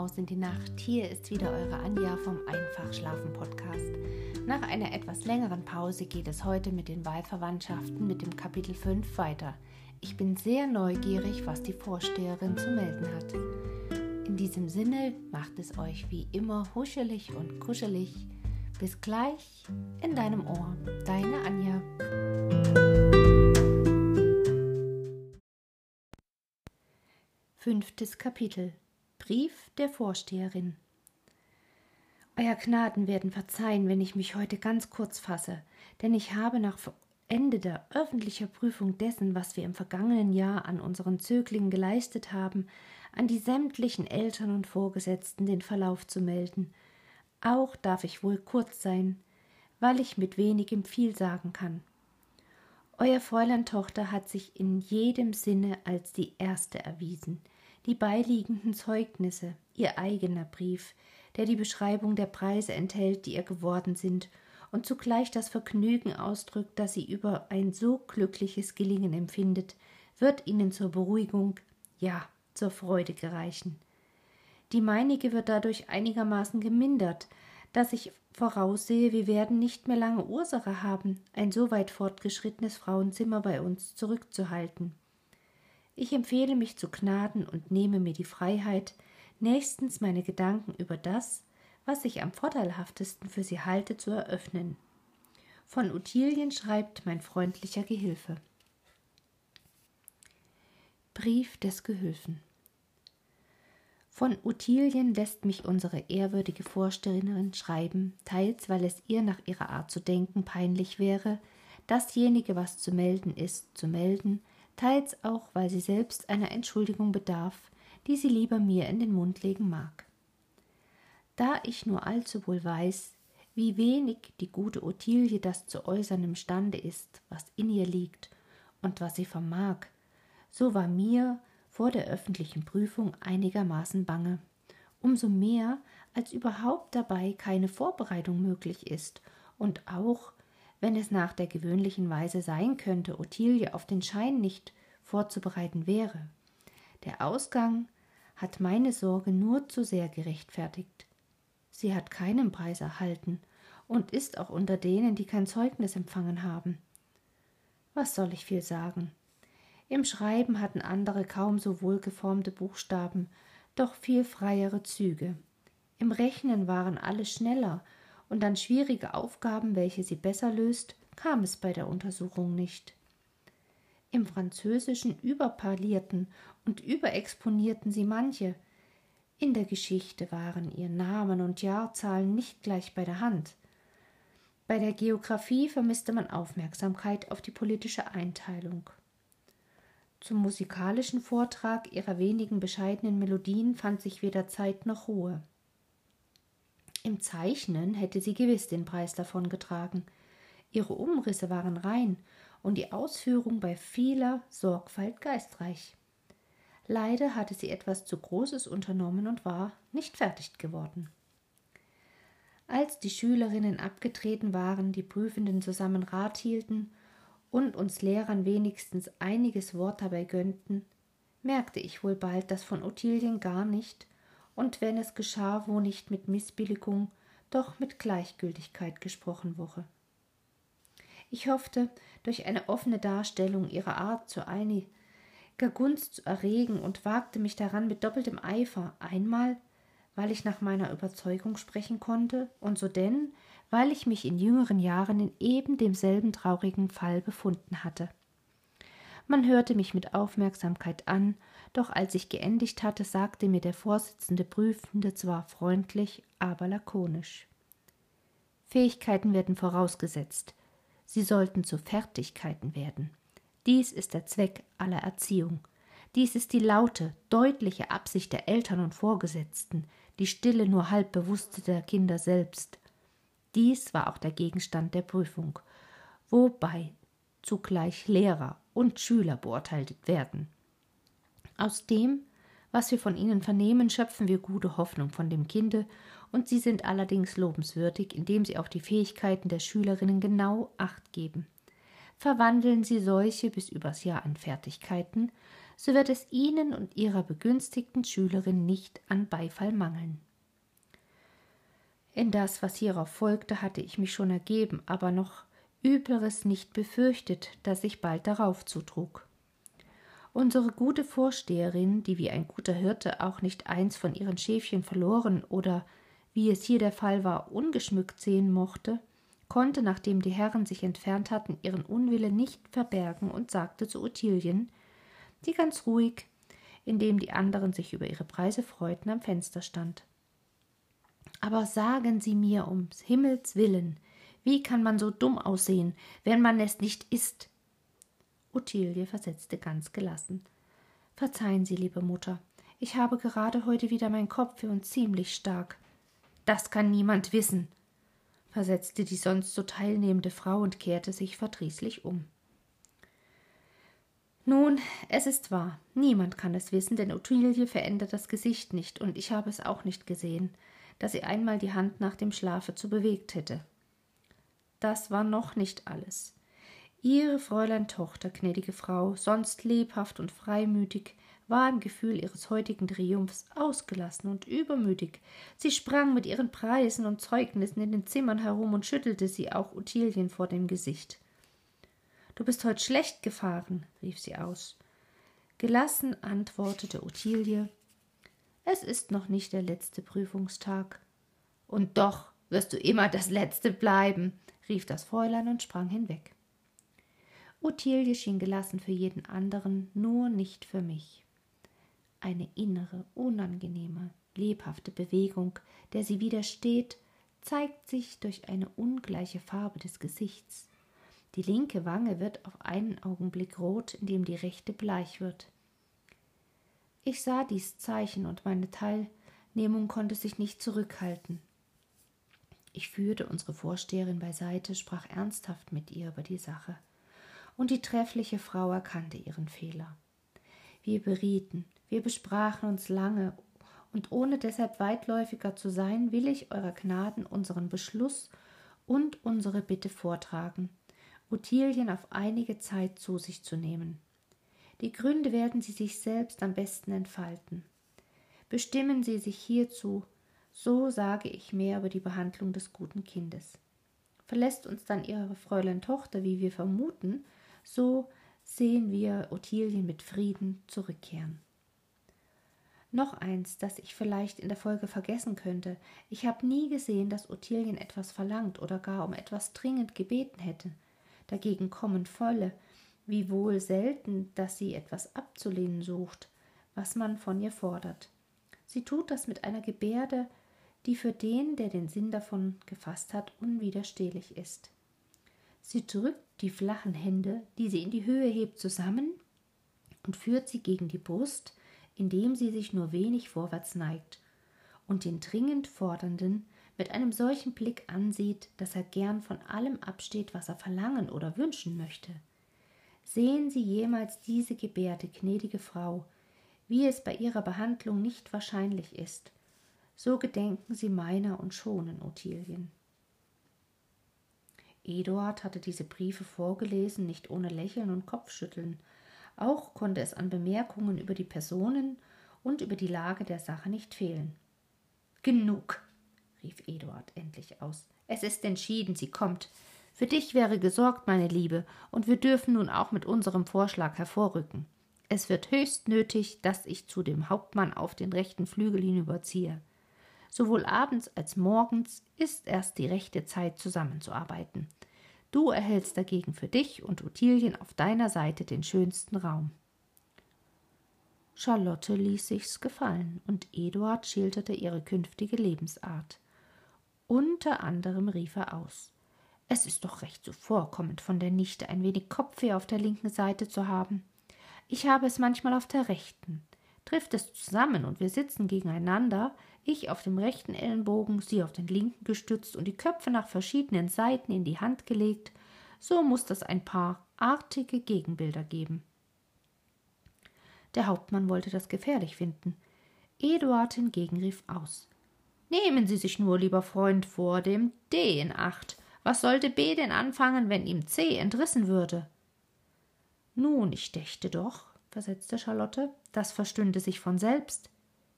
hinaus in die Nacht. Hier ist wieder eure Anja vom Einfachschlafen Podcast. Nach einer etwas längeren Pause geht es heute mit den Wahlverwandtschaften mit dem Kapitel 5 weiter. Ich bin sehr neugierig, was die Vorsteherin zu melden hat. In diesem Sinne macht es euch wie immer huschelig und kuschelig. Bis gleich in deinem Ohr. Deine Anja. Fünftes Kapitel Brief der Vorsteherin Euer Gnaden werden verzeihen, wenn ich mich heute ganz kurz fasse, denn ich habe nach Ende der öffentlichen Prüfung dessen, was wir im vergangenen Jahr an unseren Zöglingen geleistet haben, an die sämtlichen Eltern und Vorgesetzten den Verlauf zu melden. Auch darf ich wohl kurz sein, weil ich mit wenigem viel sagen kann. Euer Fräulein Tochter hat sich in jedem Sinne als die erste erwiesen. Die beiliegenden Zeugnisse, ihr eigener Brief, der die Beschreibung der Preise enthält, die ihr geworden sind, und zugleich das Vergnügen ausdrückt, das sie über ein so glückliches Gelingen empfindet, wird ihnen zur Beruhigung, ja, zur Freude gereichen. Die meinige wird dadurch einigermaßen gemindert, dass ich voraussehe, wir werden nicht mehr lange Ursache haben, ein so weit fortgeschrittenes Frauenzimmer bei uns zurückzuhalten. Ich empfehle mich zu Gnaden und nehme mir die Freiheit, nächstens meine Gedanken über das, was ich am vorteilhaftesten für sie halte, zu eröffnen. Von Ottilien schreibt mein freundlicher Gehilfe. Brief des Gehülfen von Ottilien lässt mich unsere ehrwürdige Vorsteherin schreiben, teils weil es ihr nach ihrer Art zu denken peinlich wäre, dasjenige, was zu melden ist, zu melden, teils auch, weil sie selbst einer Entschuldigung bedarf, die sie lieber mir in den Mund legen mag. Da ich nur allzu wohl weiß, wie wenig die gute Ottilie das zu äußern imstande ist, was in ihr liegt und was sie vermag, so war mir vor der öffentlichen Prüfung einigermaßen bange. Umso mehr, als überhaupt dabei keine Vorbereitung möglich ist und auch, wenn es nach der gewöhnlichen Weise sein könnte, Ottilie auf den Schein nicht vorzubereiten wäre. Der Ausgang hat meine Sorge nur zu sehr gerechtfertigt. Sie hat keinen Preis erhalten und ist auch unter denen, die kein Zeugnis empfangen haben. Was soll ich viel sagen? Im Schreiben hatten andere kaum so wohlgeformte Buchstaben, doch viel freiere Züge. Im Rechnen waren alle schneller, und an schwierige Aufgaben, welche sie besser löst, kam es bei der Untersuchung nicht. Im Französischen überparlierten und überexponierten sie manche. In der Geschichte waren ihr Namen und Jahrzahlen nicht gleich bei der Hand. Bei der Geographie vermisste man Aufmerksamkeit auf die politische Einteilung. Zum musikalischen Vortrag ihrer wenigen bescheidenen Melodien fand sich weder Zeit noch Ruhe. Im Zeichnen hätte sie gewiss den Preis davongetragen. Ihre Umrisse waren rein und die Ausführung bei vieler Sorgfalt geistreich. Leider hatte sie etwas zu Großes unternommen und war nicht fertig geworden. Als die Schülerinnen abgetreten waren, die Prüfenden zusammen Rat hielten und uns Lehrern wenigstens einiges Wort dabei gönnten, merkte ich wohl bald, dass von Ottilien gar nicht, und wenn es geschah, wo nicht mit Missbilligung, doch mit Gleichgültigkeit gesprochen wurde. Ich hoffte, durch eine offene Darstellung ihrer Art zu einiger Gunst zu erregen und wagte mich daran mit doppeltem Eifer, einmal, weil ich nach meiner Überzeugung sprechen konnte, und so denn, weil ich mich in jüngeren Jahren in eben demselben traurigen Fall befunden hatte. Man hörte mich mit Aufmerksamkeit an, doch als ich geendigt hatte, sagte mir der Vorsitzende Prüfende zwar freundlich, aber lakonisch. Fähigkeiten werden vorausgesetzt. Sie sollten zu Fertigkeiten werden. Dies ist der Zweck aller Erziehung. Dies ist die laute, deutliche Absicht der Eltern und Vorgesetzten, die stille, nur halb bewusste der Kinder selbst. Dies war auch der Gegenstand der Prüfung, wobei zugleich Lehrer und Schüler beurteilt werden. Aus dem, was wir von ihnen vernehmen, schöpfen wir gute Hoffnung von dem Kinde, und sie sind allerdings lobenswürdig, indem sie auf die Fähigkeiten der Schülerinnen genau acht geben. Verwandeln sie solche bis übers Jahr an Fertigkeiten, so wird es Ihnen und Ihrer begünstigten Schülerin nicht an Beifall mangeln. In das, was hierauf folgte, hatte ich mich schon ergeben, aber noch Übleres nicht befürchtet, das sich bald darauf zutrug. Unsere gute Vorsteherin, die wie ein guter Hirte auch nicht eins von ihren Schäfchen verloren oder, wie es hier der Fall war, ungeschmückt sehen mochte, konnte, nachdem die Herren sich entfernt hatten, ihren Unwille nicht verbergen und sagte zu Ottilien, die ganz ruhig, indem die anderen sich über ihre Preise freuten, am Fenster stand. Aber sagen Sie mir ums Himmels willen, wie kann man so dumm aussehen, wenn man es nicht ist? Ottilie versetzte ganz gelassen. Verzeihen Sie, liebe Mutter, ich habe gerade heute wieder mein Kopf und ziemlich stark. Das kann niemand wissen, versetzte die sonst so teilnehmende Frau und kehrte sich verdrießlich um. Nun, es ist wahr, niemand kann es wissen, denn Ottilie verändert das Gesicht nicht, und ich habe es auch nicht gesehen, dass sie einmal die Hand nach dem Schlafe zu bewegt hätte. Das war noch nicht alles. Ihre Fräulein Tochter, gnädige Frau, sonst lebhaft und freimütig, war im Gefühl ihres heutigen Triumphs ausgelassen und übermütig. Sie sprang mit ihren Preisen und Zeugnissen in den Zimmern herum und schüttelte sie auch Ottilien vor dem Gesicht. Du bist heute schlecht gefahren, rief sie aus. Gelassen antwortete Ottilie, es ist noch nicht der letzte Prüfungstag. Und doch wirst du immer das Letzte bleiben, rief das Fräulein und sprang hinweg. Ottilie schien gelassen für jeden anderen, nur nicht für mich eine innere, unangenehme, lebhafte Bewegung, der sie widersteht, zeigt sich durch eine ungleiche Farbe des Gesichts. Die linke Wange wird auf einen Augenblick rot, indem die rechte bleich wird. Ich sah dies Zeichen und meine Teilnehmung konnte sich nicht zurückhalten. Ich führte unsere Vorsteherin beiseite, sprach ernsthaft mit ihr über die Sache. Und die treffliche Frau erkannte ihren Fehler. Wir berieten, wir besprachen uns lange, und ohne deshalb weitläufiger zu sein, will ich eurer Gnaden unseren Beschluss und unsere Bitte vortragen, Ottilien auf einige Zeit zu sich zu nehmen. Die Gründe werden sie sich selbst am besten entfalten. Bestimmen sie sich hierzu, so sage ich mehr über die Behandlung des guten Kindes. Verlässt uns dann ihre Fräulein Tochter, wie wir vermuten, so sehen wir Ottilien mit Frieden zurückkehren. Noch eins, das ich vielleicht in der Folge vergessen könnte. Ich habe nie gesehen, dass Ottilien etwas verlangt oder gar um etwas dringend gebeten hätte. Dagegen kommen volle, wie wohl selten, dass sie etwas abzulehnen sucht, was man von ihr fordert. Sie tut das mit einer Gebärde, die für den, der den Sinn davon gefasst hat, unwiderstehlich ist. Sie drückt die flachen Hände, die sie in die Höhe hebt, zusammen und führt sie gegen die Brust, indem sie sich nur wenig vorwärts neigt und den dringend Fordernden mit einem solchen Blick ansieht, dass er gern von allem absteht, was er verlangen oder wünschen möchte. Sehen Sie jemals diese Gebärde, gnädige Frau, wie es bei Ihrer Behandlung nicht wahrscheinlich ist, so gedenken Sie meiner und schonen Ottilien. Eduard hatte diese Briefe vorgelesen, nicht ohne Lächeln und Kopfschütteln, auch konnte es an Bemerkungen über die Personen und über die Lage der Sache nicht fehlen. Genug, rief Eduard endlich aus. Es ist entschieden, sie kommt. Für dich wäre gesorgt, meine Liebe, und wir dürfen nun auch mit unserem Vorschlag hervorrücken. Es wird höchst nötig, dass ich zu dem Hauptmann auf den rechten Flügel hinüberziehe. Sowohl abends als morgens ist erst die rechte Zeit zusammenzuarbeiten. Du erhältst dagegen für dich und Ottilien auf deiner Seite den schönsten Raum. Charlotte ließ sich's gefallen, und Eduard schilderte ihre künftige Lebensart. Unter anderem rief er aus Es ist doch recht zuvorkommend von der Nichte ein wenig Kopfweh auf der linken Seite zu haben. Ich habe es manchmal auf der rechten. Trifft es zusammen und wir sitzen gegeneinander, ich auf dem rechten Ellenbogen, sie auf den linken gestützt und die Köpfe nach verschiedenen Seiten in die Hand gelegt, so muss das ein paar artige Gegenbilder geben. Der Hauptmann wollte das gefährlich finden. Eduard hingegen rief aus Nehmen Sie sich nur, lieber Freund, vor dem D in Acht. Was sollte B denn anfangen, wenn ihm C entrissen würde? Nun, ich dächte doch, versetzte Charlotte, das verstünde sich von selbst.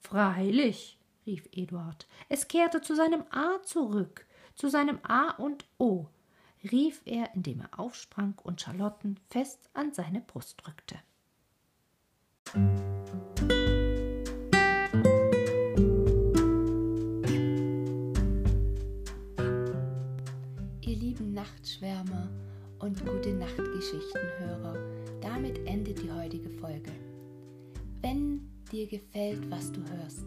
Freilich, rief Eduard, es kehrte zu seinem A zurück, zu seinem A und O, rief er, indem er aufsprang und Charlotten fest an seine Brust drückte. Ihr lieben Nachtschwärmer und gute Nachtgeschichtenhörer, damit endet die heutige Folge. Wenn dir gefällt, was du hörst,